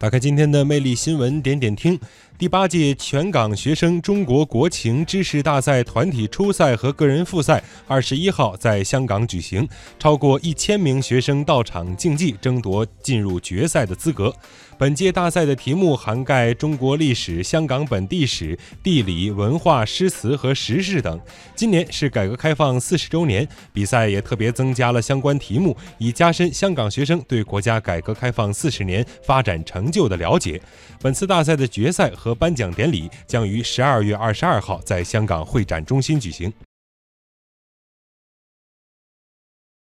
打开今天的魅力新闻，点点听。第八届全港学生中国国情知识大赛团体初赛和个人复赛，二十一号在香港举行，超过一千名学生到场竞技，争夺进入决赛的资格。本届大赛的题目涵盖中国历史、香港本地史、地理、文化、诗词和时事等。今年是改革开放四十周年，比赛也特别增加了相关题目，以加深香港学生对国家改革开放四十年发展成就的了解。本次大赛的决赛和颁奖典礼将于十二月二十二号在香港会展中心举行。